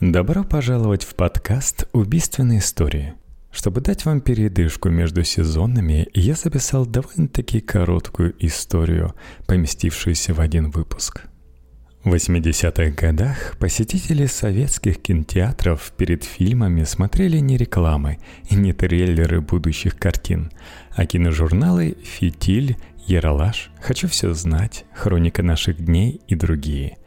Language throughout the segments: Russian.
Добро пожаловать в подкаст «Убийственные истории». Чтобы дать вам передышку между сезонами, я записал довольно-таки короткую историю, поместившуюся в один выпуск. В 80-х годах посетители советских кинотеатров перед фильмами смотрели не рекламы и не трейлеры будущих картин, а киножурналы «Фитиль», «Яралаш», «Хочу все знать», «Хроника наших дней» и другие –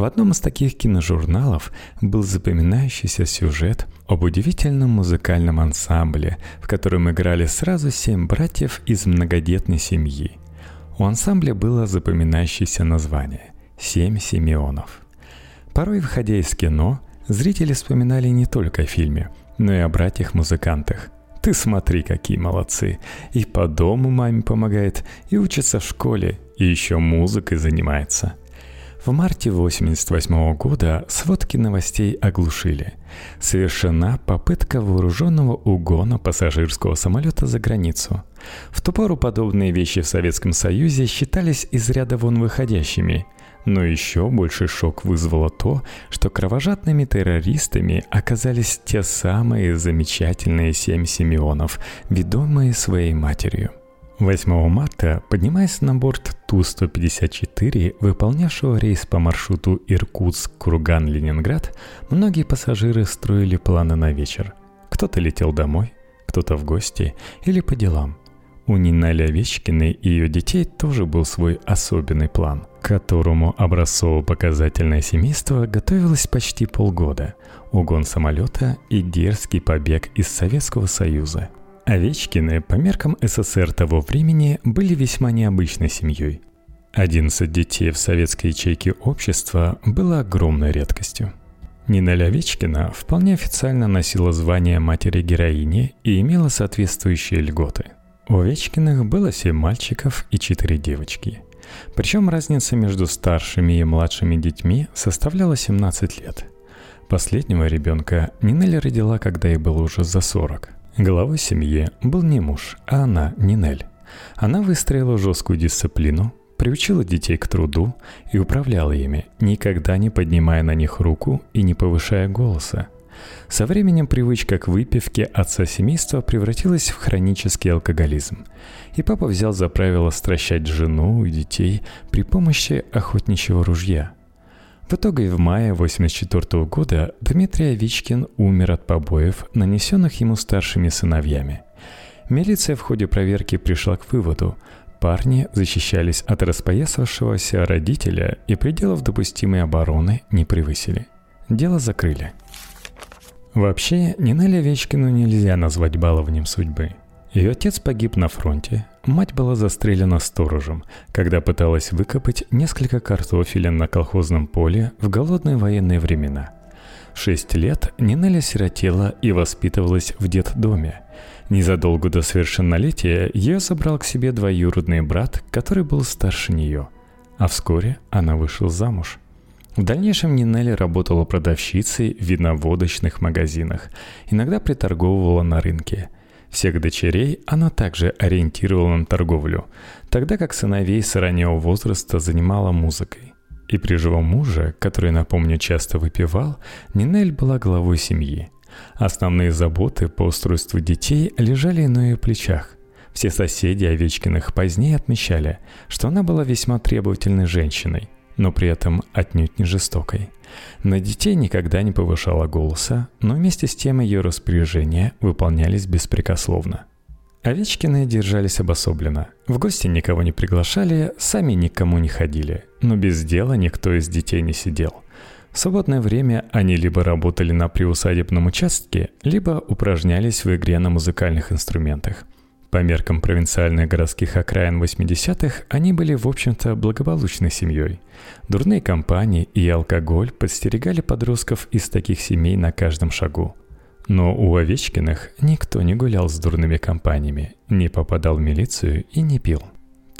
в одном из таких киножурналов был запоминающийся сюжет об удивительном музыкальном ансамбле, в котором играли сразу семь братьев из многодетной семьи. У ансамбля было запоминающееся название «Семь Симеонов». Порой, выходя из кино, зрители вспоминали не только о фильме, но и о братьях-музыкантах. Ты смотри, какие молодцы. И по дому маме помогает, и учится в школе, и еще музыкой занимается – в марте 1988 года сводки новостей оглушили. Совершена попытка вооруженного угона пассажирского самолета за границу. В ту пору подобные вещи в Советском Союзе считались из ряда вон выходящими. Но еще больше шок вызвало то, что кровожадными террористами оказались те самые замечательные семь Симеонов, ведомые своей матерью. 8 марта, поднимаясь на борт Ту-154, выполнявшего рейс по маршруту Иркутск-Курган-Ленинград, многие пассажиры строили планы на вечер. Кто-то летел домой, кто-то в гости или по делам. У Нинали Овечкиной и ее детей тоже был свой особенный план, к которому образцово-показательное семейство готовилось почти полгода. Угон самолета и дерзкий побег из Советского Союза – Овечкины по меркам СССР того времени были весьма необычной семьей. 11 детей в советской ячейке общества было огромной редкостью. Нина Овечкина вполне официально носила звание матери-героини и имела соответствующие льготы. У Овечкиных было 7 мальчиков и 4 девочки. Причем разница между старшими и младшими детьми составляла 17 лет. Последнего ребенка Нинель родила, когда ей было уже за 40 – Главой семьи был не муж, а она, Нинель. Она выстроила жесткую дисциплину, приучила детей к труду и управляла ими, никогда не поднимая на них руку и не повышая голоса. Со временем привычка к выпивке отца семейства превратилась в хронический алкоголизм, и папа взял за правило стращать жену и детей при помощи охотничьего ружья – в итоге в мае 1984 года Дмитрий Овичкин умер от побоев, нанесенных ему старшими сыновьями. Милиция в ходе проверки пришла к выводу, парни защищались от распоясавшегося родителя и пределов допустимой обороны не превысили. Дело закрыли. Вообще, Нинелли Овечкину нельзя назвать баловнем судьбы. Ее отец погиб на фронте, Мать была застрелена сторожем, когда пыталась выкопать несколько картофеля на колхозном поле в голодные военные времена. В шесть лет Нинеля сиротела и воспитывалась в детдоме. Незадолго до совершеннолетия ее забрал к себе двоюродный брат, который был старше нее. А вскоре она вышла замуж. В дальнейшем Нинелли работала продавщицей в виноводочных магазинах, иногда приторговывала на рынке – всех дочерей она также ориентировала на торговлю, тогда как сыновей с раннего возраста занимала музыкой. И при живом муже, который, напомню, часто выпивал, Нинель была главой семьи. Основные заботы по устройству детей лежали на ее плечах. Все соседи Овечкиных позднее отмечали, что она была весьма требовательной женщиной, но при этом отнюдь не жестокой – на детей никогда не повышала голоса, но вместе с тем ее распоряжения выполнялись беспрекословно. Овечкины держались обособленно. В гости никого не приглашали, сами никому не ходили. Но без дела никто из детей не сидел. В свободное время они либо работали на приусадебном участке, либо упражнялись в игре на музыкальных инструментах – по меркам провинциальных городских окраин 80-х они были, в общем-то, благополучной семьей. Дурные компании и алкоголь подстерегали подростков из таких семей на каждом шагу. Но у Овечкиных никто не гулял с дурными компаниями, не попадал в милицию и не пил.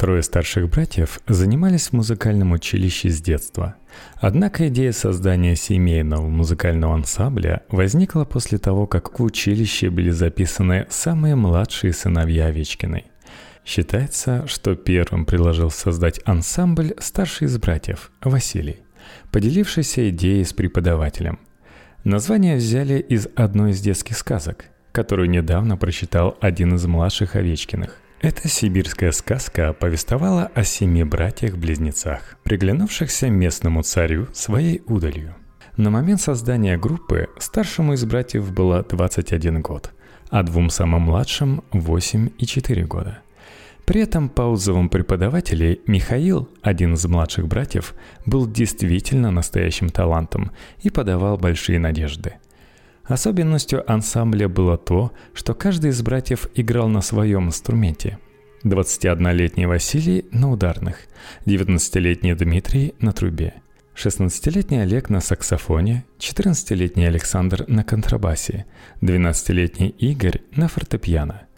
Трое старших братьев занимались в музыкальном училище с детства. Однако идея создания семейного музыкального ансамбля возникла после того, как в училище были записаны самые младшие сыновья Овечкиной. Считается, что первым предложил создать ансамбль старший из братьев, Василий, поделившийся идеей с преподавателем. Название взяли из одной из детских сказок, которую недавно прочитал один из младших Овечкиных. Эта сибирская сказка повествовала о семи братьях-близнецах, приглянувшихся местному царю своей удалью. На момент создания группы старшему из братьев было 21 год, а двум самым младшим 8 и 4 года – при этом по отзывам преподавателей Михаил, один из младших братьев, был действительно настоящим талантом и подавал большие надежды. Особенностью ансамбля было то, что каждый из братьев играл на своем инструменте. 21-летний Василий на ударных, 19-летний Дмитрий на трубе, 16-летний Олег на саксофоне, 14-летний Александр на контрабасе, 12-летний Игорь на фортепиано –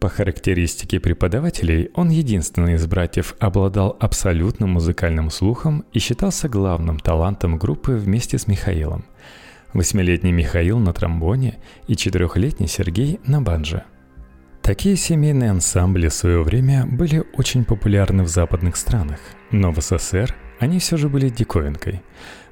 по характеристике преподавателей, он единственный из братьев обладал абсолютным музыкальным слухом и считался главным талантом группы вместе с Михаилом. Восьмилетний Михаил на тромбоне и четырехлетний Сергей на банджо. Такие семейные ансамбли в свое время были очень популярны в западных странах, но в СССР они все же были диковинкой.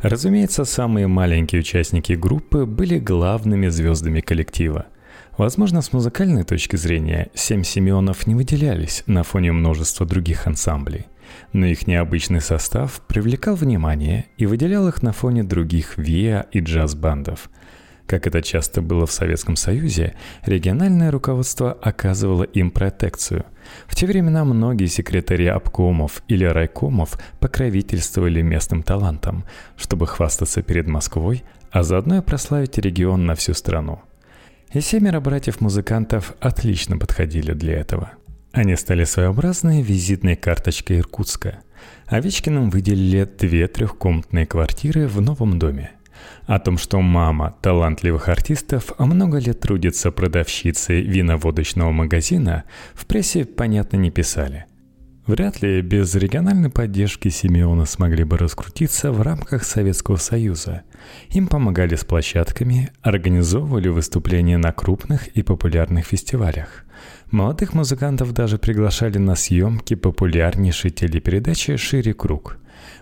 Разумеется, самые маленькие участники группы были главными звездами коллектива – Возможно, с музыкальной точки зрения «Семь Симеонов» не выделялись на фоне множества других ансамблей, но их необычный состав привлекал внимание и выделял их на фоне других ВИА и джаз-бандов. Как это часто было в Советском Союзе, региональное руководство оказывало им протекцию. В те времена многие секретари обкомов или райкомов покровительствовали местным талантам, чтобы хвастаться перед Москвой, а заодно и прославить регион на всю страну – и семеро братьев-музыкантов отлично подходили для этого. Они стали своеобразной визитной карточкой Иркутска. Овечкиным выделили две трехкомнатные квартиры в новом доме. О том, что мама талантливых артистов много лет трудится продавщицей виноводочного магазина, в прессе, понятно, не писали – Вряд ли без региональной поддержки Симеона смогли бы раскрутиться в рамках Советского Союза. Им помогали с площадками, организовывали выступления на крупных и популярных фестивалях. Молодых музыкантов даже приглашали на съемки популярнейшей телепередачи «Шире круг».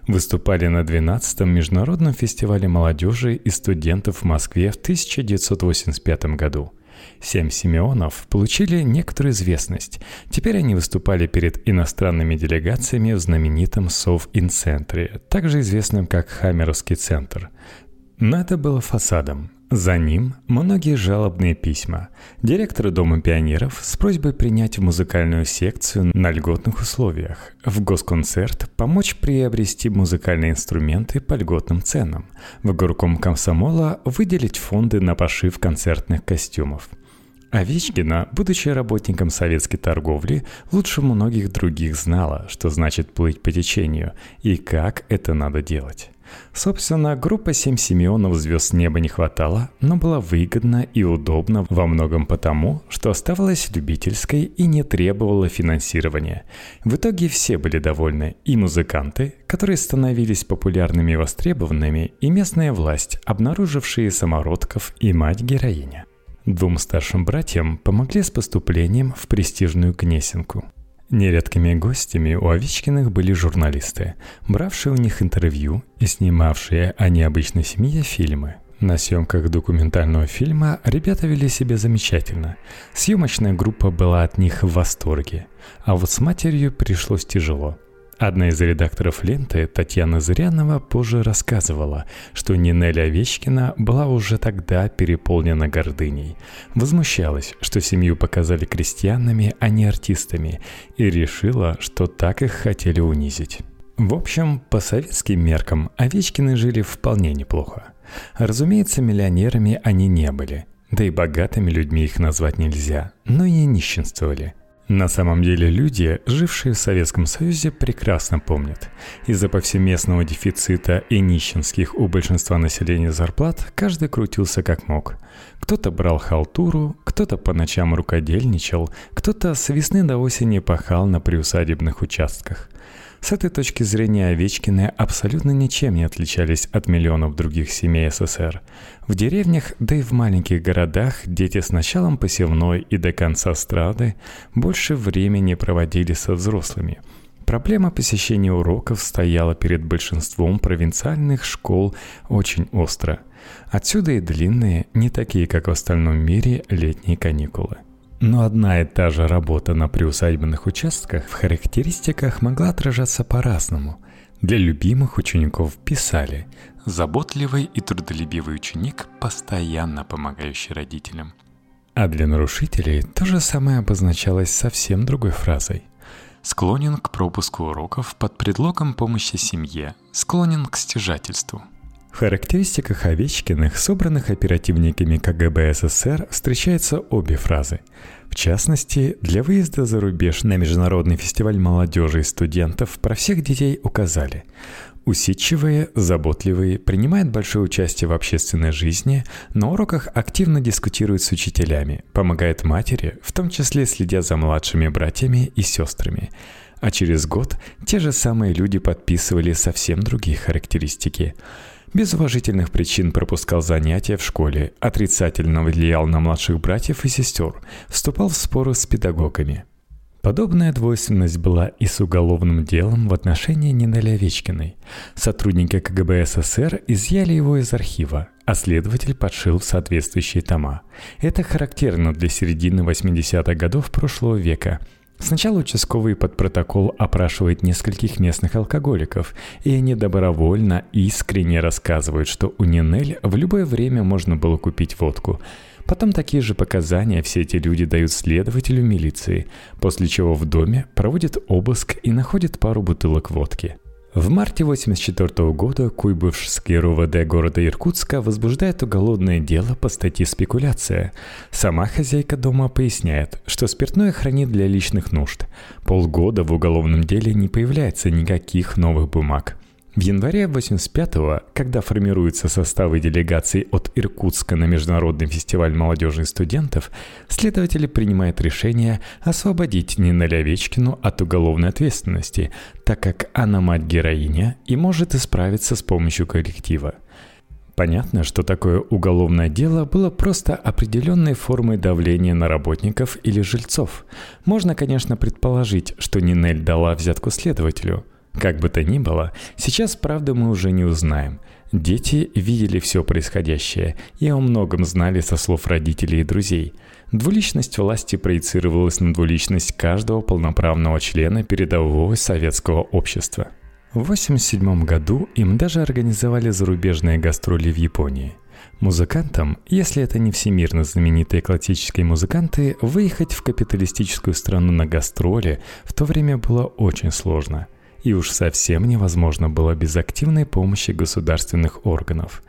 Выступали на 12-м Международном фестивале молодежи и студентов в Москве в 1985 году – Семь Симеонов получили некоторую известность. Теперь они выступали перед иностранными делегациями в знаменитом Сов-Ин-центре, также известном как Хаммеровский центр. Но это было фасадом. За ним многие жалобные письма. Директору Дома пионеров с просьбой принять в музыкальную секцию на льготных условиях, в госконцерт помочь приобрести музыкальные инструменты по льготным ценам, в горком комсомола выделить фонды на пошив концертных костюмов – Овечкина, будучи работником советской торговли, лучше многих других знала, что значит плыть по течению и как это надо делать. Собственно, группа «Семь Симеонов» звезд неба не хватало, но была выгодна и удобна во многом потому, что оставалась любительской и не требовала финансирования. В итоге все были довольны, и музыканты, которые становились популярными и востребованными, и местная власть, обнаружившие самородков и мать-героиня. Двум старшим братьям помогли с поступлением в престижную Гнесинку. Нередкими гостями у Овечкиных были журналисты, бравшие у них интервью и снимавшие о необычной семье фильмы. На съемках документального фильма ребята вели себя замечательно. Съемочная группа была от них в восторге. А вот с матерью пришлось тяжело – Одна из редакторов ленты, Татьяна Зырянова, позже рассказывала, что Нинель Овечкина была уже тогда переполнена гордыней. Возмущалась, что семью показали крестьянами, а не артистами, и решила, что так их хотели унизить. В общем, по советским меркам Овечкины жили вполне неплохо. Разумеется, миллионерами они не были, да и богатыми людьми их назвать нельзя, но и нищенствовали – на самом деле люди, жившие в Советском Союзе, прекрасно помнят. Из-за повсеместного дефицита и нищенских у большинства населения зарплат каждый крутился как мог. Кто-то брал халтуру, кто-то по ночам рукодельничал, кто-то с весны до осени пахал на приусадебных участках. С этой точки зрения Овечкины абсолютно ничем не отличались от миллионов других семей СССР. В деревнях, да и в маленьких городах дети с началом посевной и до конца страды больше времени проводили со взрослыми. Проблема посещения уроков стояла перед большинством провинциальных школ очень остро – Отсюда и длинные, не такие, как в остальном мире, летние каникулы. Но одна и та же работа на приусадебных участках в характеристиках могла отражаться по-разному. Для любимых учеников писали «заботливый и трудолюбивый ученик, постоянно помогающий родителям». А для нарушителей то же самое обозначалось совсем другой фразой склонен к пропуску уроков под предлогом помощи семье, склонен к стяжательству. В характеристиках Овечкиных, собранных оперативниками КГБ СССР, встречаются обе фразы. В частности, для выезда за рубеж на Международный фестиваль молодежи и студентов про всех детей указали Усидчивые, заботливые, принимают большое участие в общественной жизни, на уроках активно дискутируют с учителями, помогают матери, в том числе следя за младшими братьями и сестрами. А через год те же самые люди подписывали совсем другие характеристики. Без уважительных причин пропускал занятия в школе, отрицательно влиял на младших братьев и сестер, вступал в споры с педагогами – Подобная двойственность была и с уголовным делом в отношении Нины Овечкиной. Сотрудники КГБ СССР изъяли его из архива, а следователь подшил в соответствующие тома. Это характерно для середины 80-х годов прошлого века. Сначала участковый под протокол опрашивает нескольких местных алкоголиков, и они добровольно искренне рассказывают, что у Нинель в любое время можно было купить водку – Потом такие же показания все эти люди дают следователю милиции, после чего в доме проводят обыск и находят пару бутылок водки. В марте 1984 года Куйбышевский РУВД города Иркутска возбуждает уголовное дело по статье «Спекуляция». Сама хозяйка дома поясняет, что спиртное хранит для личных нужд. Полгода в уголовном деле не появляется никаких новых бумаг. В январе 85-го, когда формируются составы делегаций от Иркутска на Международный фестиваль молодежи и студентов, следователи принимают решение освободить Нинель Овечкину от уголовной ответственности, так как она мать-героиня и может исправиться с помощью коллектива. Понятно, что такое уголовное дело было просто определенной формой давления на работников или жильцов. Можно, конечно, предположить, что Нинель дала взятку следователю – как бы то ни было, сейчас правда мы уже не узнаем. Дети видели все происходящее и о многом знали со слов родителей и друзей. Двуличность власти проецировалась на двуличность каждого полноправного члена передового советского общества. В 1987 году им даже организовали зарубежные гастроли в Японии. Музыкантам, если это не всемирно знаменитые классические музыканты, выехать в капиталистическую страну на гастроли в то время было очень сложно – и уж совсем невозможно было без активной помощи государственных органов.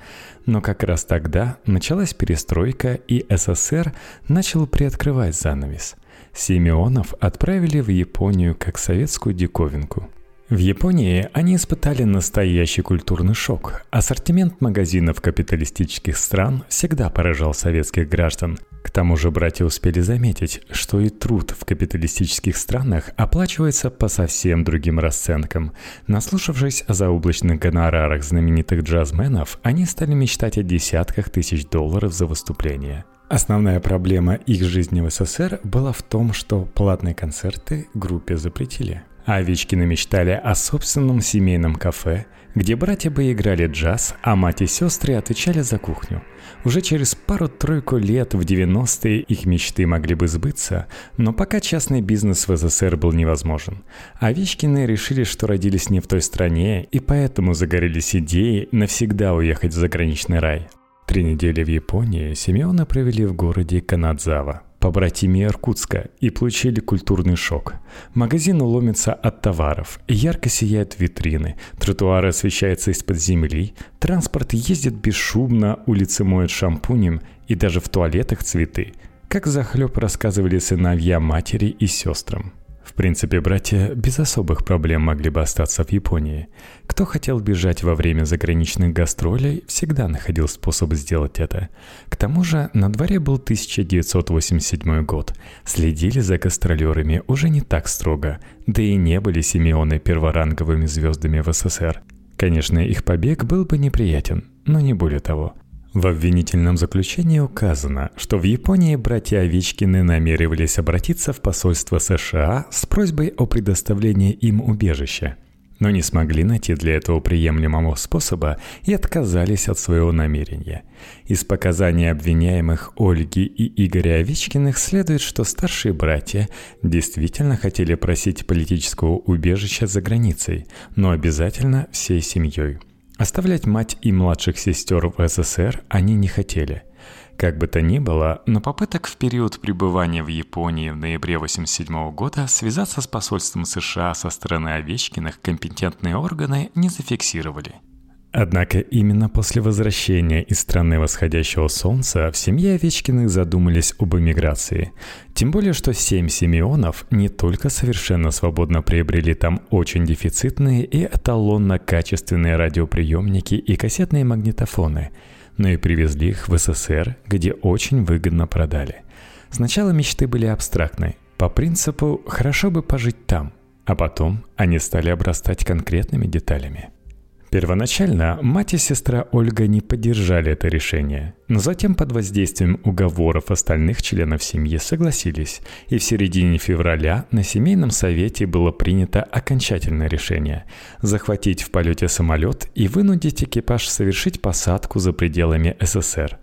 Но как раз тогда началась перестройка, и СССР начал приоткрывать занавес. Симеонов отправили в Японию как советскую диковинку – в Японии они испытали настоящий культурный шок. Ассортимент магазинов капиталистических стран всегда поражал советских граждан. К тому же братья успели заметить, что и труд в капиталистических странах оплачивается по совсем другим расценкам. Наслушавшись о заоблачных гонорарах знаменитых джазменов, они стали мечтать о десятках тысяч долларов за выступление. Основная проблема их жизни в СССР была в том, что платные концерты группе запретили. Овечкины мечтали о собственном семейном кафе, где братья бы играли джаз, а мать и сестры отвечали за кухню. Уже через пару-тройку лет в 90-е их мечты могли бы сбыться, но пока частный бизнес в СССР был невозможен. Овечкины решили, что родились не в той стране, и поэтому загорелись идеей навсегда уехать в заграничный рай. Три недели в Японии Симеона провели в городе Канадзава побратимее Иркутска и получили культурный шок. Магазин ломится от товаров, ярко сияют витрины, тротуары освещаются из-под земли, транспорт ездит бесшумно, улицы моют шампунем и даже в туалетах цветы. Как захлеб рассказывали сыновья матери и сестрам. В принципе, братья без особых проблем могли бы остаться в Японии. Кто хотел бежать во время заграничных гастролей, всегда находил способ сделать это. К тому же на дворе был 1987 год. Следили за гастролерами уже не так строго, да и не были Симеоны перворанговыми звездами в СССР. Конечно, их побег был бы неприятен, но не более того. В обвинительном заключении указано, что в Японии братья Овечкины намеревались обратиться в посольство США с просьбой о предоставлении им убежища. но не смогли найти для этого приемлемого способа и отказались от своего намерения. Из показаний обвиняемых Ольги и Игоря Овечкиных следует, что старшие братья действительно хотели просить политического убежища за границей, но обязательно всей семьей. Оставлять мать и младших сестер в СССР они не хотели – как бы то ни было, но попыток в период пребывания в Японии в ноябре 1987 года связаться с посольством США со стороны Овечкиных компетентные органы не зафиксировали. Однако именно после возвращения из страны восходящего солнца в семье Овечкиных задумались об эмиграции. Тем более, что семь Симеонов не только совершенно свободно приобрели там очень дефицитные и эталонно-качественные радиоприемники и кассетные магнитофоны – но и привезли их в СССР, где очень выгодно продали. Сначала мечты были абстрактной, по принципу «хорошо бы пожить там», а потом они стали обрастать конкретными деталями – Первоначально мать и сестра Ольга не поддержали это решение, но затем под воздействием уговоров остальных членов семьи согласились, и в середине февраля на семейном совете было принято окончательное решение – захватить в полете самолет и вынудить экипаж совершить посадку за пределами СССР.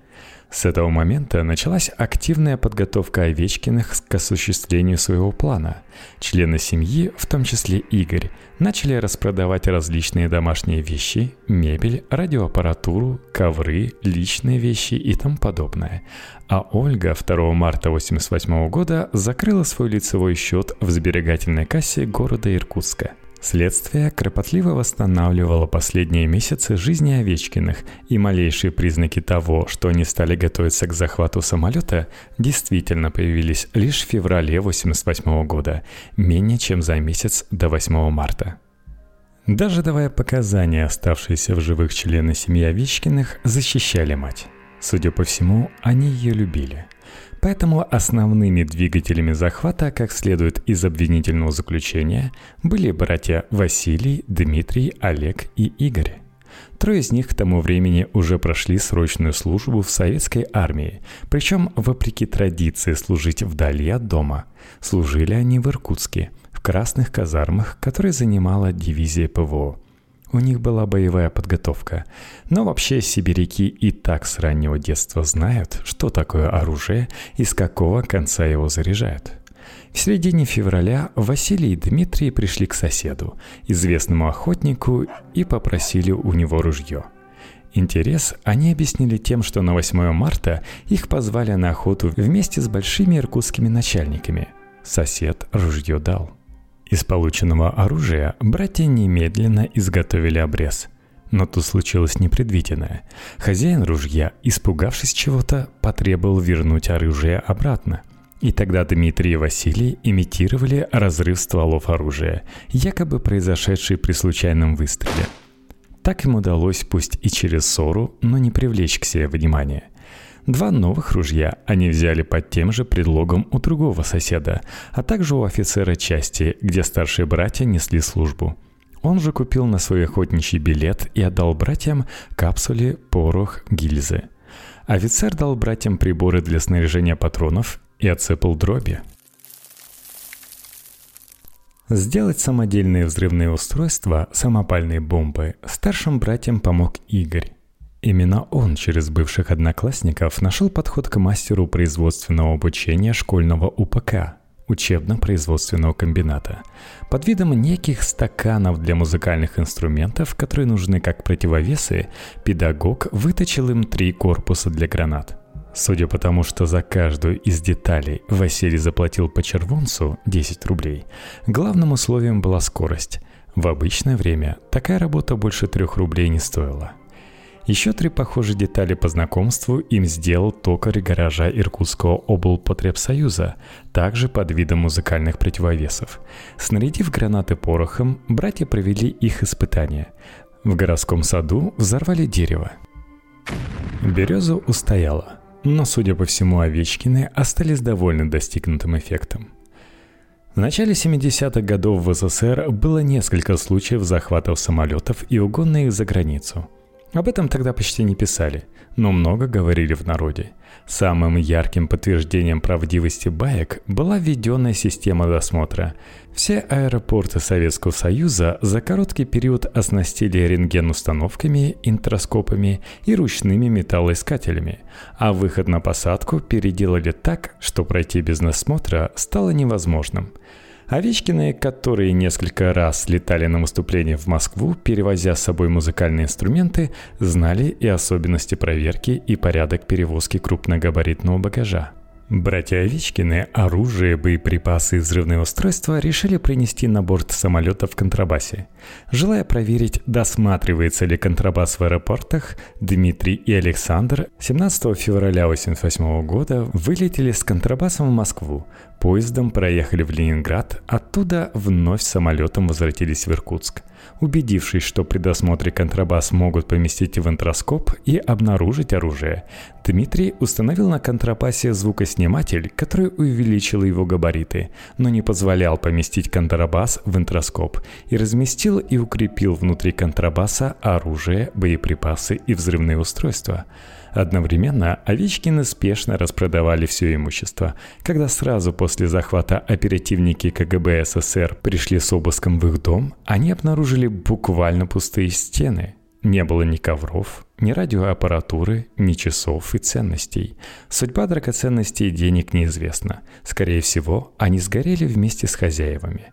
С этого момента началась активная подготовка Овечкиных к осуществлению своего плана. Члены семьи, в том числе Игорь, начали распродавать различные домашние вещи, мебель, радиоаппаратуру, ковры, личные вещи и тому подобное. А Ольга 2 марта 1988 года закрыла свой лицевой счет в сберегательной кассе города Иркутска – Следствие кропотливо восстанавливало последние месяцы жизни Овечкиных, и малейшие признаки того, что они стали готовиться к захвату самолета, действительно появились лишь в феврале 1988 года, менее чем за месяц до 8 марта. Даже давая показания, оставшиеся в живых члены семьи Овечкиных защищали мать. Судя по всему, они ее любили – Поэтому основными двигателями захвата, как следует из обвинительного заключения, были братья Василий, Дмитрий, Олег и Игорь. Трое из них к тому времени уже прошли срочную службу в советской армии, причем, вопреки традиции служить вдали от дома, служили они в Иркутске, в красных казармах, которые занимала дивизия ПВО – у них была боевая подготовка. Но вообще сибиряки и так с раннего детства знают, что такое оружие и с какого конца его заряжают. В середине февраля Василий и Дмитрий пришли к соседу, известному охотнику, и попросили у него ружье. Интерес они объяснили тем, что на 8 марта их позвали на охоту вместе с большими иркутскими начальниками. Сосед ружье дал – из полученного оружия братья немедленно изготовили обрез. Но тут случилось непредвиденное. Хозяин ружья, испугавшись чего-то, потребовал вернуть оружие обратно. И тогда Дмитрий и Василий имитировали разрыв стволов оружия, якобы произошедший при случайном выстреле. Так им удалось пусть и через ссору, но не привлечь к себе внимания – Два новых ружья они взяли под тем же предлогом у другого соседа, а также у офицера части, где старшие братья несли службу. Он же купил на свой охотничий билет и отдал братьям капсуле, порох, гильзы. Офицер дал братьям приборы для снаряжения патронов и отсыпал дроби. Сделать самодельные взрывные устройства, самопальные бомбы, старшим братьям помог Игорь. Именно он через бывших одноклассников нашел подход к мастеру производственного обучения школьного УПК, учебно-производственного комбината, под видом неких стаканов для музыкальных инструментов, которые нужны как противовесы, педагог выточил им три корпуса для гранат. Судя по тому, что за каждую из деталей Василий заплатил по червонцу 10 рублей, главным условием была скорость. В обычное время такая работа больше трех рублей не стоила – еще три похожие детали по знакомству им сделал токарь гаража Иркутского облпотребсоюза, также под видом музыкальных противовесов. Снарядив гранаты порохом, братья провели их испытания. В городском саду взорвали дерево. Береза устояла, но, судя по всему, Овечкины остались довольны достигнутым эффектом. В начале 70-х годов в СССР было несколько случаев захватов самолетов и угона их за границу – Об этом тогда почти не писали, но много говорили в народе. Самым ярким подтверждением правдивости баек была введенная система досмотра. Все аэропорты Советского Союза за короткий период оснастили рентген-установками, интроскопами и ручными металлоискателями, а выход на посадку переделали так, что пройти без досмотра стало невозможным – Овечкины, которые несколько раз летали на выступление в Москву, перевозя с собой музыкальные инструменты, знали и особенности проверки и порядок перевозки крупногабаритного багажа. Братья Овечкины оружие, боеприпасы и взрывные устройства решили принести на борт самолета в контрабасе. Желая проверить, досматривается ли контрабас в аэропортах, Дмитрий и Александр 17 февраля 1988 года вылетели с контрабасом в Москву, поездом проехали в Ленинград, оттуда вновь самолетом возвратились в Иркутск. Убедившись, что при досмотре контрабас могут поместить в интроскоп и обнаружить оружие, Дмитрий установил на контрабасе звукосниматель, который увеличил его габариты, но не позволял поместить контрабас в интроскоп, и разместил и укрепил внутри контрабаса оружие, боеприпасы и взрывные устройства – Одновременно Овечкины спешно распродавали все имущество. Когда сразу после захвата оперативники КГБ СССР пришли с обыском в их дом, они обнаружили буквально пустые стены. Не было ни ковров, ни радиоаппаратуры, ни часов и ценностей. Судьба драгоценностей и денег неизвестна. Скорее всего, они сгорели вместе с хозяевами.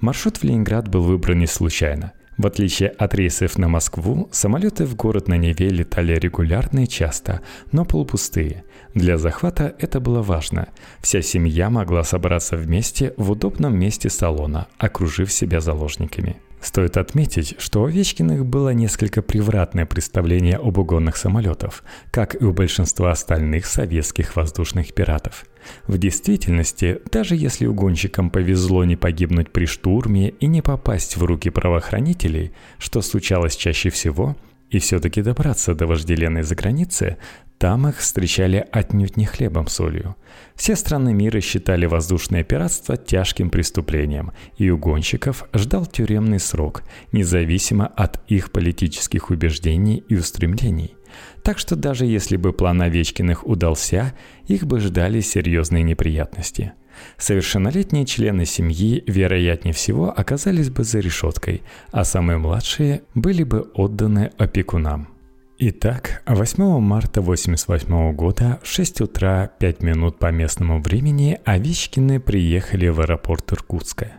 Маршрут в Ленинград был выбран не случайно. В отличие от рейсов на Москву, самолеты в город на Неве летали регулярно и часто, но полупустые. Для захвата это было важно. Вся семья могла собраться вместе в удобном месте салона, окружив себя заложниками – Стоит отметить, что у Овечкиных было несколько превратное представление об угонных самолетов, как и у большинства остальных советских воздушных пиратов. В действительности, даже если угонщикам повезло не погибнуть при штурме и не попасть в руки правоохранителей, что случалось чаще всего, и все-таки добраться до вожделенной заграницы, там их встречали отнюдь не хлебом солью. Все страны мира считали воздушное пиратство тяжким преступлением, и угонщиков ждал тюремный срок, независимо от их политических убеждений и устремлений. Так что даже если бы план Овечкиных удался, их бы ждали серьезные неприятности. Совершеннолетние члены семьи, вероятнее всего, оказались бы за решеткой, а самые младшие были бы отданы опекунам – Итак, 8 марта 1988 года в 6 утра 5 минут по местному времени Овечкины приехали в аэропорт Иркутска.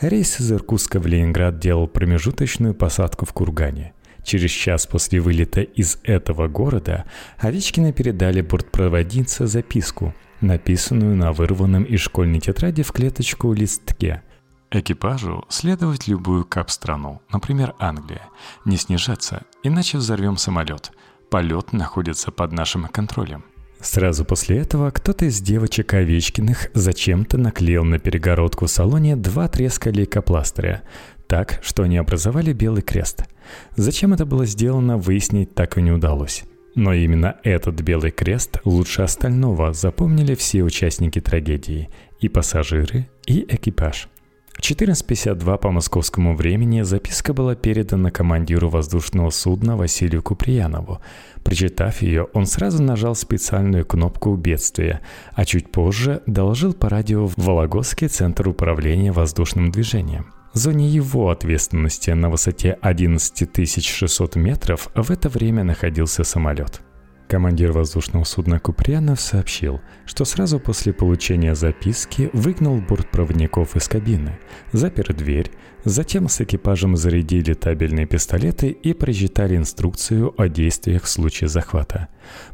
Рейс из Иркутска в Ленинград делал промежуточную посадку в Кургане. Через час после вылета из этого города Овечкины передали бортпроводнице записку, написанную на вырванном из школьной тетради в клеточку листке – Экипажу следовать любую кап-страну, например, Англия. Не снижаться, иначе взорвем самолет. Полет находится под нашим контролем. Сразу после этого кто-то из девочек Овечкиных зачем-то наклеил на перегородку в салоне два треска лейкопластыря, так, что они образовали белый крест. Зачем это было сделано, выяснить так и не удалось. Но именно этот белый крест лучше остального запомнили все участники трагедии – и пассажиры, и экипаж – в 14.52 по московскому времени записка была передана командиру воздушного судна Василию Куприянову. Прочитав ее, он сразу нажал специальную кнопку бедствия, а чуть позже доложил по радио в Вологодский центр управления воздушным движением. В зоне его ответственности на высоте 11 600 метров в это время находился самолет. Командир воздушного судна Куприянов сообщил, что сразу после получения записки выгнал бортпроводников из кабины, запер дверь, затем с экипажем зарядили табельные пистолеты и прочитали инструкцию о действиях в случае захвата.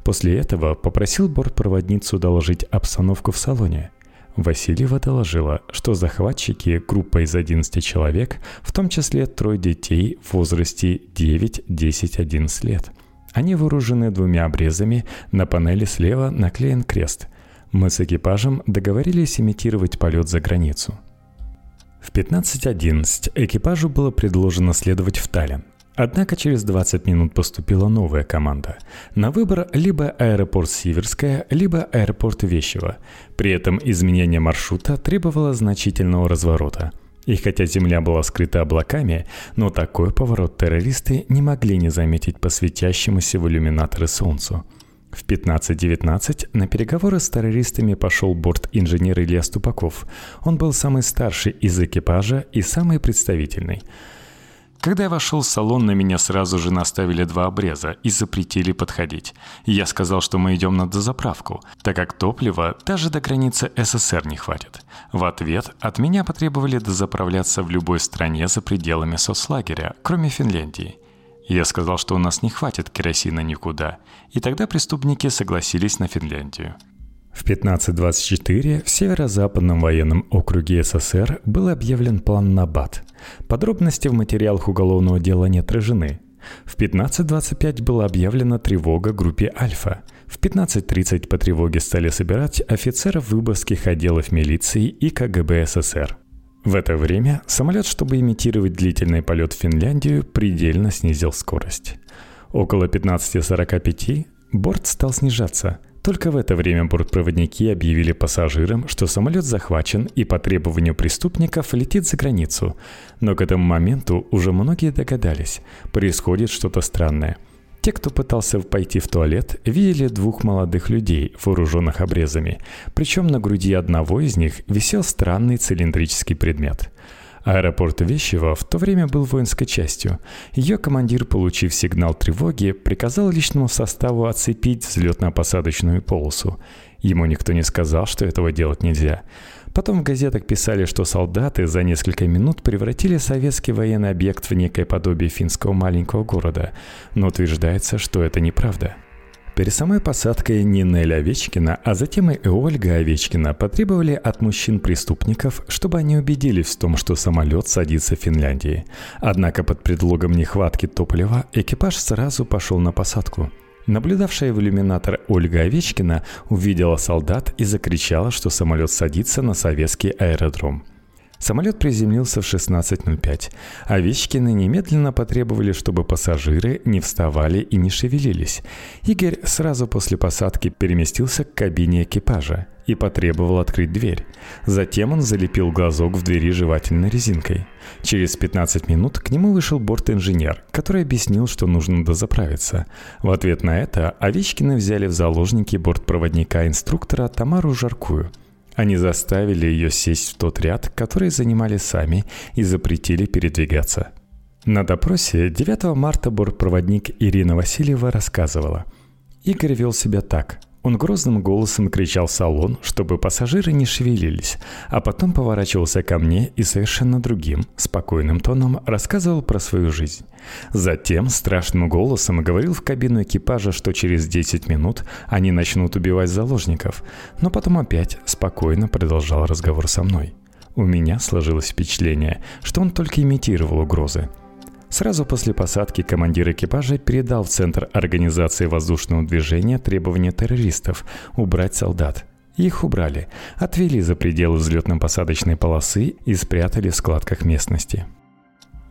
После этого попросил бортпроводницу доложить обстановку в салоне. Васильева доложила, что захватчики, группа из 11 человек, в том числе трое детей в возрасте 9, 10, 11 лет – они вооружены двумя обрезами, на панели слева наклеен крест. Мы с экипажем договорились имитировать полет за границу. В 15.11 экипажу было предложено следовать в Таллин. Однако через 20 минут поступила новая команда. На выбор либо аэропорт Сиверская, либо аэропорт Вещево. При этом изменение маршрута требовало значительного разворота – И хотя земля была скрыта облаками, но такой поворот террористы не могли не заметить по светящемуся в иллюминаторы солнцу. В 15.19 на переговоры с террористами пошел борт-инженер Илья Ступаков. Он был самый старший из экипажа и самый представительный – когда я вошел в салон, на меня сразу же наставили два обреза и запретили подходить. Я сказал, что мы идем на дозаправку, так как топлива даже до границы СССР не хватит. В ответ от меня потребовали дозаправляться в любой стране за пределами соцлагеря, кроме Финляндии. Я сказал, что у нас не хватит керосина никуда, и тогда преступники согласились на Финляндию. В 1524 в Северо-Западном военном округе СССР был объявлен план Набат. Подробности в материалах уголовного дела не отражены. В 15.25 была объявлена тревога группе «Альфа». В 15.30 по тревоге стали собирать офицеров выборгских отделов милиции и КГБ СССР. В это время самолет, чтобы имитировать длительный полет в Финляндию, предельно снизил скорость. Около 15.45 борт стал снижаться – только в это время бортпроводники объявили пассажирам, что самолет захвачен и по требованию преступников летит за границу. Но к этому моменту уже многие догадались, происходит что-то странное. Те, кто пытался пойти в туалет, видели двух молодых людей, вооруженных обрезами. Причем на груди одного из них висел странный цилиндрический предмет – Аэропорт Вещево в то время был воинской частью. Ее командир, получив сигнал тревоги, приказал личному составу оцепить взлетно-посадочную полосу. Ему никто не сказал, что этого делать нельзя. Потом в газетах писали, что солдаты за несколько минут превратили советский военный объект в некое подобие финского маленького города, но утверждается, что это неправда. Перед самой посадкой Нинель Овечкина, а затем и Ольга Овечкина потребовали от мужчин-преступников, чтобы они убедились в том, что самолет садится в Финляндии. Однако под предлогом нехватки топлива экипаж сразу пошел на посадку. Наблюдавшая в иллюминатор Ольга Овечкина увидела солдат и закричала, что самолет садится на советский аэродром. Самолет приземлился в 16.05. Овечкины немедленно потребовали, чтобы пассажиры не вставали и не шевелились. Игорь сразу после посадки переместился к кабине экипажа и потребовал открыть дверь. Затем он залепил глазок в двери жевательной резинкой. Через 15 минут к нему вышел борт-инженер, который объяснил, что нужно дозаправиться. В ответ на это Овечкины взяли в заложники бортпроводника-инструктора Тамару Жаркую – они заставили ее сесть в тот ряд, который занимали сами, и запретили передвигаться. На допросе 9 марта бортпроводник Ирина Васильева рассказывала. Игорь вел себя так – он грозным голосом кричал в салон, чтобы пассажиры не шевелились, а потом поворачивался ко мне и совершенно другим, спокойным тоном рассказывал про свою жизнь. Затем страшным голосом говорил в кабину экипажа, что через 10 минут они начнут убивать заложников, но потом опять спокойно продолжал разговор со мной. У меня сложилось впечатление, что он только имитировал угрозы – Сразу после посадки командир экипажа передал в Центр организации воздушного движения требования террористов убрать солдат. Их убрали, отвели за пределы взлетно-посадочной полосы и спрятали в складках местности.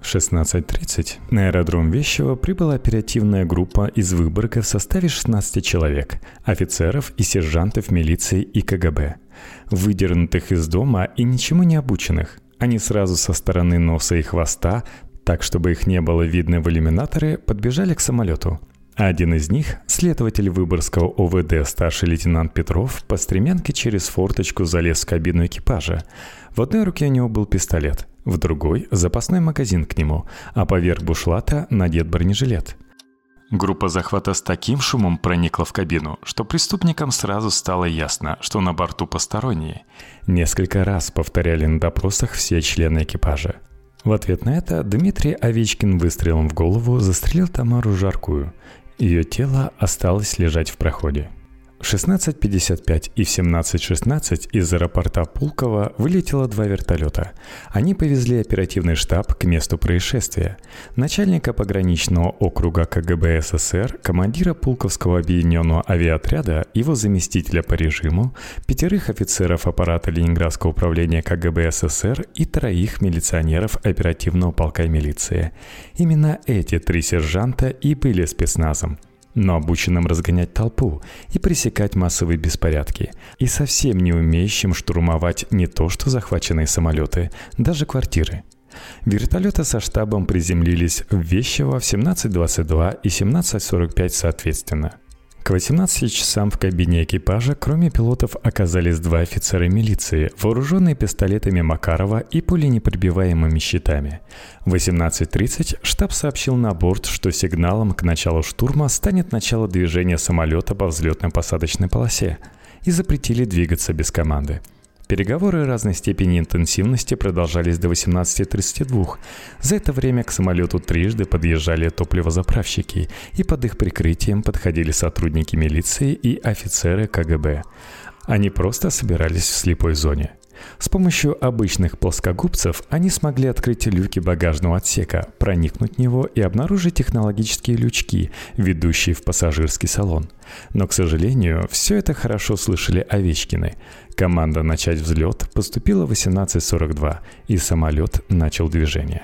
В 16.30 на аэродром Вещево прибыла оперативная группа из Выборга в составе 16 человек, офицеров и сержантов милиции и КГБ, выдернутых из дома и ничему не обученных. Они сразу со стороны носа и хвоста так, чтобы их не было видно в иллюминаторе, подбежали к самолету. Один из них, следователь Выборгского ОВД старший лейтенант Петров, по стремянке через форточку залез в кабину экипажа. В одной руке у него был пистолет, в другой – запасной магазин к нему, а поверх бушлата надет бронежилет. Группа захвата с таким шумом проникла в кабину, что преступникам сразу стало ясно, что на борту посторонние. Несколько раз повторяли на допросах все члены экипажа. В ответ на это Дмитрий Овечкин выстрелом в голову застрелил Тамару Жаркую. Ее тело осталось лежать в проходе. В 16.55 и в 17.16 из аэропорта Пулково вылетело два вертолета. Они повезли оперативный штаб к месту происшествия. Начальника пограничного округа КГБ СССР, командира Пулковского объединенного авиаотряда, его заместителя по режиму, пятерых офицеров аппарата Ленинградского управления КГБ СССР и троих милиционеров оперативного полка милиции. Именно эти три сержанта и были спецназом – но обученным разгонять толпу и пресекать массовые беспорядки, и совсем не умеющим штурмовать не то что захваченные самолеты, даже квартиры. Вертолеты со штабом приземлились в Вещево в 17.22 и 17.45 соответственно. К 18 часам в кабине экипажа, кроме пилотов, оказались два офицера милиции, вооруженные пистолетами Макарова и пуленепробиваемыми щитами. В 18.30 штаб сообщил на борт, что сигналом к началу штурма станет начало движения самолета по взлетно-посадочной полосе, и запретили двигаться без команды. Переговоры разной степени интенсивности продолжались до 18.32. За это время к самолету трижды подъезжали топливозаправщики, и под их прикрытием подходили сотрудники милиции и офицеры КГБ. Они просто собирались в слепой зоне – с помощью обычных плоскогубцев они смогли открыть люки багажного отсека, проникнуть в него и обнаружить технологические лючки, ведущие в пассажирский салон. Но, к сожалению, все это хорошо слышали Овечкины. Команда «Начать взлет» поступила в 18.42, и самолет начал движение.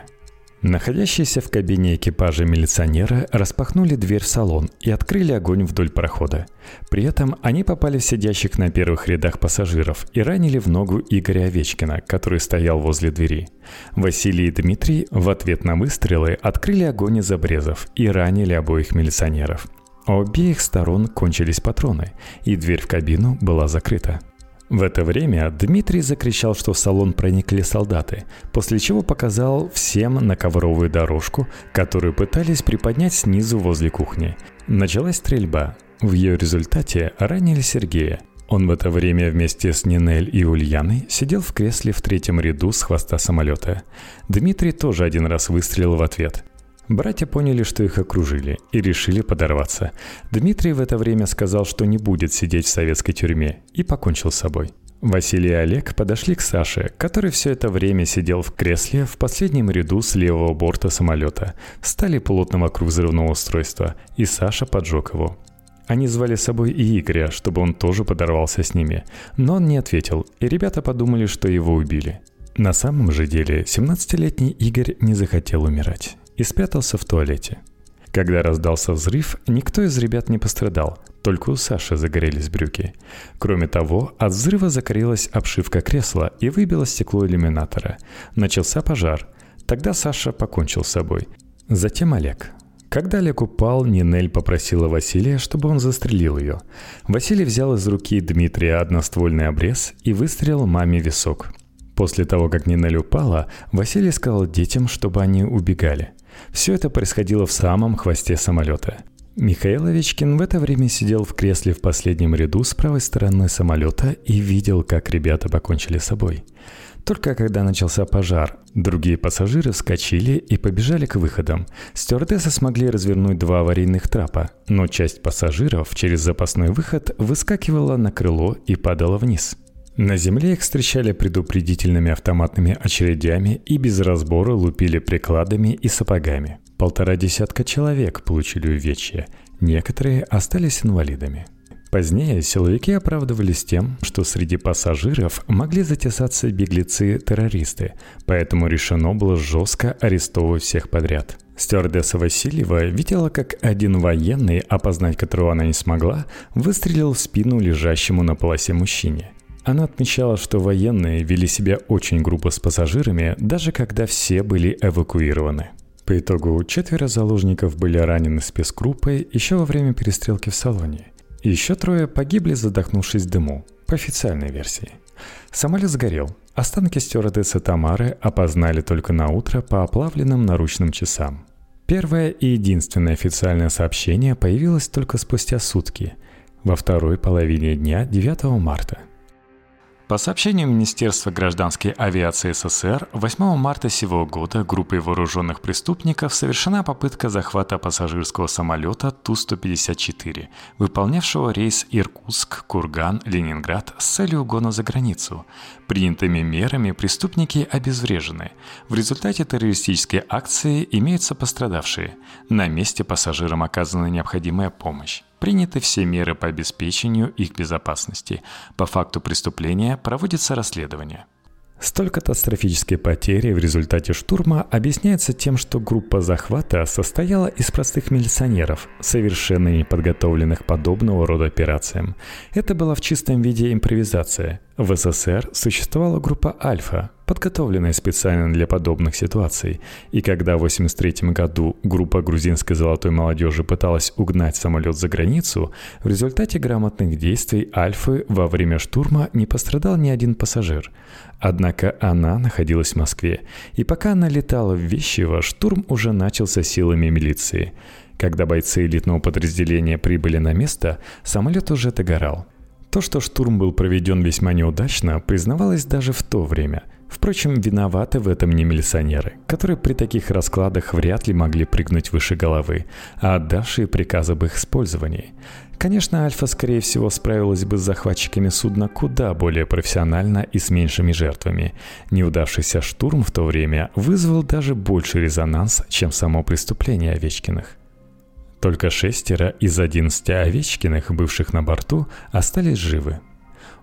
Находящиеся в кабине экипажа милиционеры распахнули дверь в салон и открыли огонь вдоль прохода. При этом они попали в сидящих на первых рядах пассажиров и ранили в ногу Игоря Овечкина, который стоял возле двери. Василий и Дмитрий в ответ на выстрелы открыли огонь из обрезов и ранили обоих милиционеров. У обеих сторон кончились патроны, и дверь в кабину была закрыта. В это время Дмитрий закричал, что в салон проникли солдаты, после чего показал всем на ковровую дорожку, которую пытались приподнять снизу возле кухни. Началась стрельба. В ее результате ранили Сергея. Он в это время вместе с Нинель и Ульяной сидел в кресле в третьем ряду с хвоста самолета. Дмитрий тоже один раз выстрелил в ответ – Братья поняли, что их окружили, и решили подорваться. Дмитрий в это время сказал, что не будет сидеть в советской тюрьме, и покончил с собой. Василий и Олег подошли к Саше, который все это время сидел в кресле в последнем ряду с левого борта самолета. Стали плотно вокруг взрывного устройства, и Саша поджег его. Они звали с собой и Игоря, чтобы он тоже подорвался с ними. Но он не ответил, и ребята подумали, что его убили. На самом же деле, 17-летний Игорь не захотел умирать и спрятался в туалете. Когда раздался взрыв, никто из ребят не пострадал, только у Саши загорелись брюки. Кроме того, от взрыва закорилась обшивка кресла и выбило стекло иллюминатора. Начался пожар. Тогда Саша покончил с собой. Затем Олег. Когда Олег упал, Нинель попросила Василия, чтобы он застрелил ее. Василий взял из руки Дмитрия одноствольный обрез и выстрелил маме висок. После того, как Нинель упала, Василий сказал детям, чтобы они убегали. Все это происходило в самом хвосте самолета. Михаил Овечкин в это время сидел в кресле в последнем ряду с правой стороны самолета и видел, как ребята покончили с собой. Только когда начался пожар, другие пассажиры вскочили и побежали к выходам. Стюардессы смогли развернуть два аварийных трапа, но часть пассажиров через запасной выход выскакивала на крыло и падала вниз – на земле их встречали предупредительными автоматными очередями и без разбора лупили прикладами и сапогами. Полтора десятка человек получили увечья, некоторые остались инвалидами. Позднее силовики оправдывались тем, что среди пассажиров могли затесаться беглецы-террористы, поэтому решено было жестко арестовывать всех подряд. Стюардесса Васильева видела, как один военный, опознать которого она не смогла, выстрелил в спину лежащему на полосе мужчине. Она отмечала, что военные вели себя очень грубо с пассажирами, даже когда все были эвакуированы. По итогу четверо заложников были ранены спецгруппой еще во время перестрелки в салоне. Еще трое погибли, задохнувшись дыму, по официальной версии. Самолет сгорел. Останки стюардессы Тамары опознали только на утро по оплавленным наручным часам. Первое и единственное официальное сообщение появилось только спустя сутки, во второй половине дня 9 марта – по сообщению Министерства гражданской авиации СССР, 8 марта сего года группой вооруженных преступников совершена попытка захвата пассажирского самолета Ту-154, выполнявшего рейс Иркутск, Курган, Ленинград с целью угона за границу. Принятыми мерами преступники обезврежены. В результате террористической акции имеются пострадавшие. На месте пассажирам оказана необходимая помощь. Приняты все меры по обеспечению их безопасности. По факту преступления проводится расследование. Столь катастрофические потери в результате штурма объясняются тем, что группа захвата состояла из простых милиционеров, совершенно не подготовленных подобного рода операциям. Это была в чистом виде импровизация. В СССР существовала группа «Альфа», подготовленная специально для подобных ситуаций. И когда в 1983 году группа грузинской золотой молодежи пыталась угнать самолет за границу, в результате грамотных действий «Альфы» во время штурма не пострадал ни один пассажир. Однако она находилась в Москве, и пока она летала в Вещево, штурм уже начался силами милиции. Когда бойцы элитного подразделения прибыли на место, самолет уже догорал. То, что штурм был проведен весьма неудачно, признавалось даже в то время – Впрочем, виноваты в этом не милиционеры, которые при таких раскладах вряд ли могли прыгнуть выше головы, а отдавшие приказ об их использовании. Конечно, Альфа, скорее всего, справилась бы с захватчиками судна куда более профессионально и с меньшими жертвами. Неудавшийся штурм в то время вызвал даже больший резонанс, чем само преступление Овечкиных. Только шестеро из одиннадцати Овечкиных, бывших на борту, остались живы.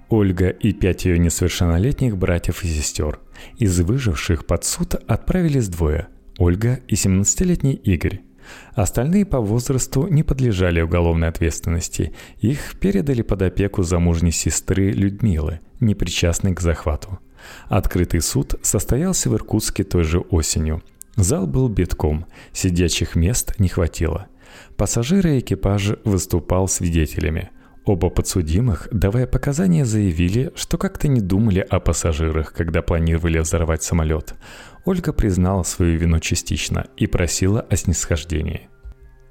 Ольга и пять ее несовершеннолетних братьев и сестер. Из выживших под суд отправились двое – Ольга и 17-летний Игорь. Остальные по возрасту не подлежали уголовной ответственности. Их передали под опеку замужней сестры Людмилы, не причастной к захвату. Открытый суд состоялся в Иркутске той же осенью. Зал был битком, сидячих мест не хватило. Пассажиры экипажа выступал свидетелями. Оба подсудимых, давая показания, заявили, что как-то не думали о пассажирах, когда планировали взорвать самолет. Ольга признала свою вину частично и просила о снисхождении.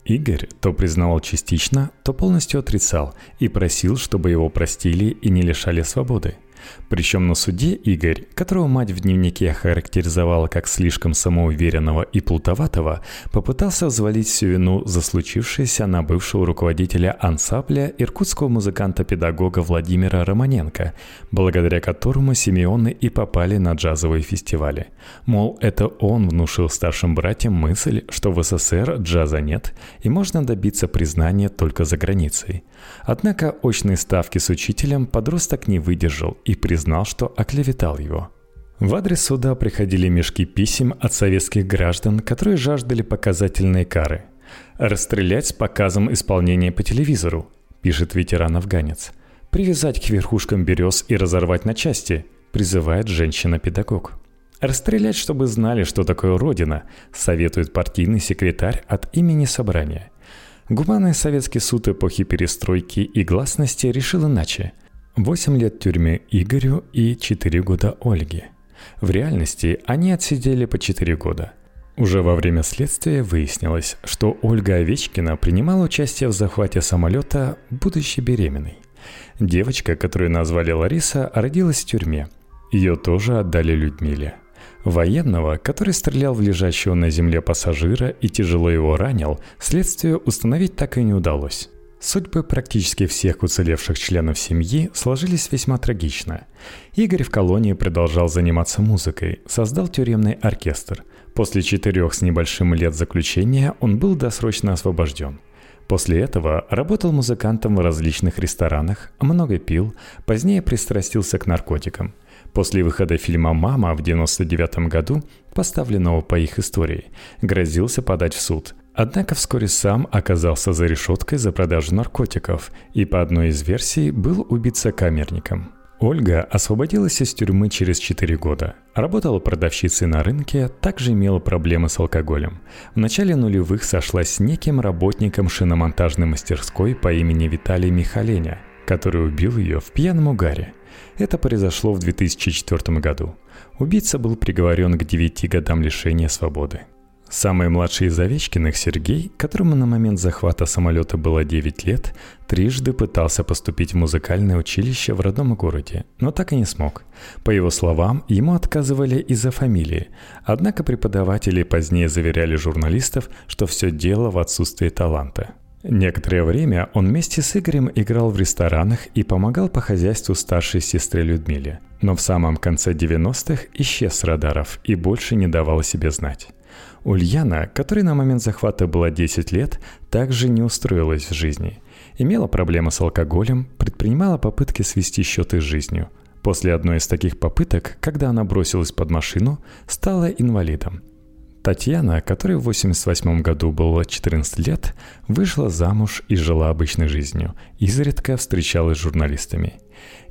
Игорь то признавал частично, то полностью отрицал и просил, чтобы его простили и не лишали свободы. Причем на суде Игорь, которого мать в дневнике характеризовала как слишком самоуверенного и плутоватого, попытался взвалить всю вину за случившееся на бывшего руководителя ансамбля иркутского музыканта-педагога Владимира Романенко, благодаря которому Симеоны и попали на джазовые фестивали. Мол, это он внушил старшим братьям мысль, что в СССР джаза нет и можно добиться признания только за границей. Однако очные ставки с учителем подросток не выдержал и признал, что оклеветал его. В адрес суда приходили мешки писем от советских граждан, которые жаждали показательной кары. «Расстрелять с показом исполнения по телевизору», – пишет ветеран-афганец. «Привязать к верхушкам берез и разорвать на части», – призывает женщина-педагог. «Расстрелять, чтобы знали, что такое Родина», – советует партийный секретарь от имени собрания. Гуманный советский суд эпохи перестройки и гласности решил иначе. 8 лет тюрьмы Игорю и 4 года Ольге. В реальности они отсидели по 4 года. Уже во время следствия выяснилось, что Ольга Овечкина принимала участие в захвате самолета, будучи беременной. Девочка, которую назвали Лариса, родилась в тюрьме. Ее тоже отдали Людмиле – Военного, который стрелял в лежащего на земле пассажира и тяжело его ранил, следствию установить так и не удалось. Судьбы практически всех уцелевших членов семьи сложились весьма трагично. Игорь в колонии продолжал заниматься музыкой, создал тюремный оркестр. После четырех с небольшим лет заключения он был досрочно освобожден. После этого работал музыкантом в различных ресторанах, много пил, позднее пристрастился к наркотикам – После выхода фильма «Мама» в 1999 году, поставленного по их истории, грозился подать в суд. Однако вскоре сам оказался за решеткой за продажу наркотиков и по одной из версий был убит сокамерником. Ольга освободилась из тюрьмы через 4 года. Работала продавщицей на рынке, также имела проблемы с алкоголем. В начале нулевых сошлась с неким работником шиномонтажной мастерской по имени Виталий Михаленя, который убил ее в пьяном угаре – это произошло в 2004 году. Убийца был приговорен к 9 годам лишения свободы. Самый младший из Овечкиных, Сергей, которому на момент захвата самолета было 9 лет, трижды пытался поступить в музыкальное училище в родном городе, но так и не смог. По его словам, ему отказывали из-за фамилии, однако преподаватели позднее заверяли журналистов, что все дело в отсутствии таланта. Некоторое время он вместе с Игорем играл в ресторанах и помогал по хозяйству старшей сестре Людмиле. Но в самом конце 90-х исчез с радаров и больше не давал себе знать. Ульяна, которой на момент захвата было 10 лет, также не устроилась в жизни. Имела проблемы с алкоголем, предпринимала попытки свести счеты с жизнью. После одной из таких попыток, когда она бросилась под машину, стала инвалидом. Татьяна, которой в 1988 году было 14 лет, вышла замуж и жила обычной жизнью, изредка встречалась с журналистами.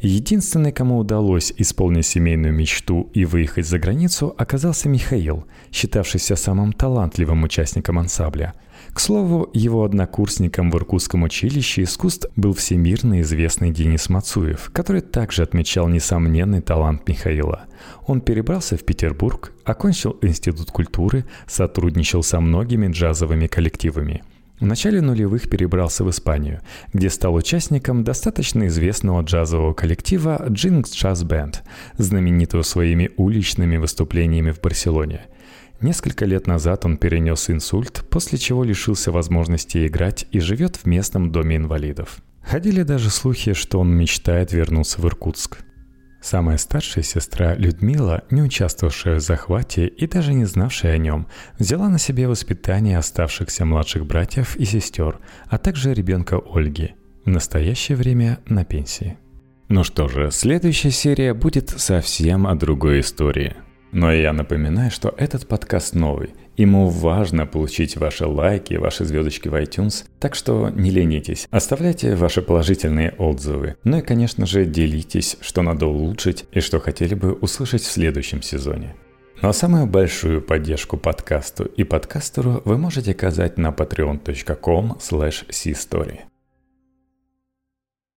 Единственный, кому удалось исполнить семейную мечту и выехать за границу, оказался Михаил, считавшийся самым талантливым участником ансамбля – к слову, его однокурсником в Иркутском училище искусств был всемирно известный Денис Мацуев, который также отмечал несомненный талант Михаила. Он перебрался в Петербург, окончил Институт культуры, сотрудничал со многими джазовыми коллективами. В начале нулевых перебрался в Испанию, где стал участником достаточно известного джазового коллектива Jinx Jazz Band, знаменитого своими уличными выступлениями в Барселоне – Несколько лет назад он перенес инсульт, после чего лишился возможности играть и живет в местном доме инвалидов. Ходили даже слухи, что он мечтает вернуться в Иркутск. Самая старшая сестра Людмила, не участвовавшая в захвате и даже не знавшая о нем, взяла на себе воспитание оставшихся младших братьев и сестер, а также ребенка Ольги, в настоящее время на пенсии. Ну что же, следующая серия будет совсем о другой истории – но я напоминаю, что этот подкаст новый. Ему важно получить ваши лайки, ваши звездочки в iTunes, так что не ленитесь, оставляйте ваши положительные отзывы. Ну и, конечно же, делитесь, что надо улучшить и что хотели бы услышать в следующем сезоне. Ну а самую большую поддержку подкасту и подкастеру вы можете оказать на patreon.com slash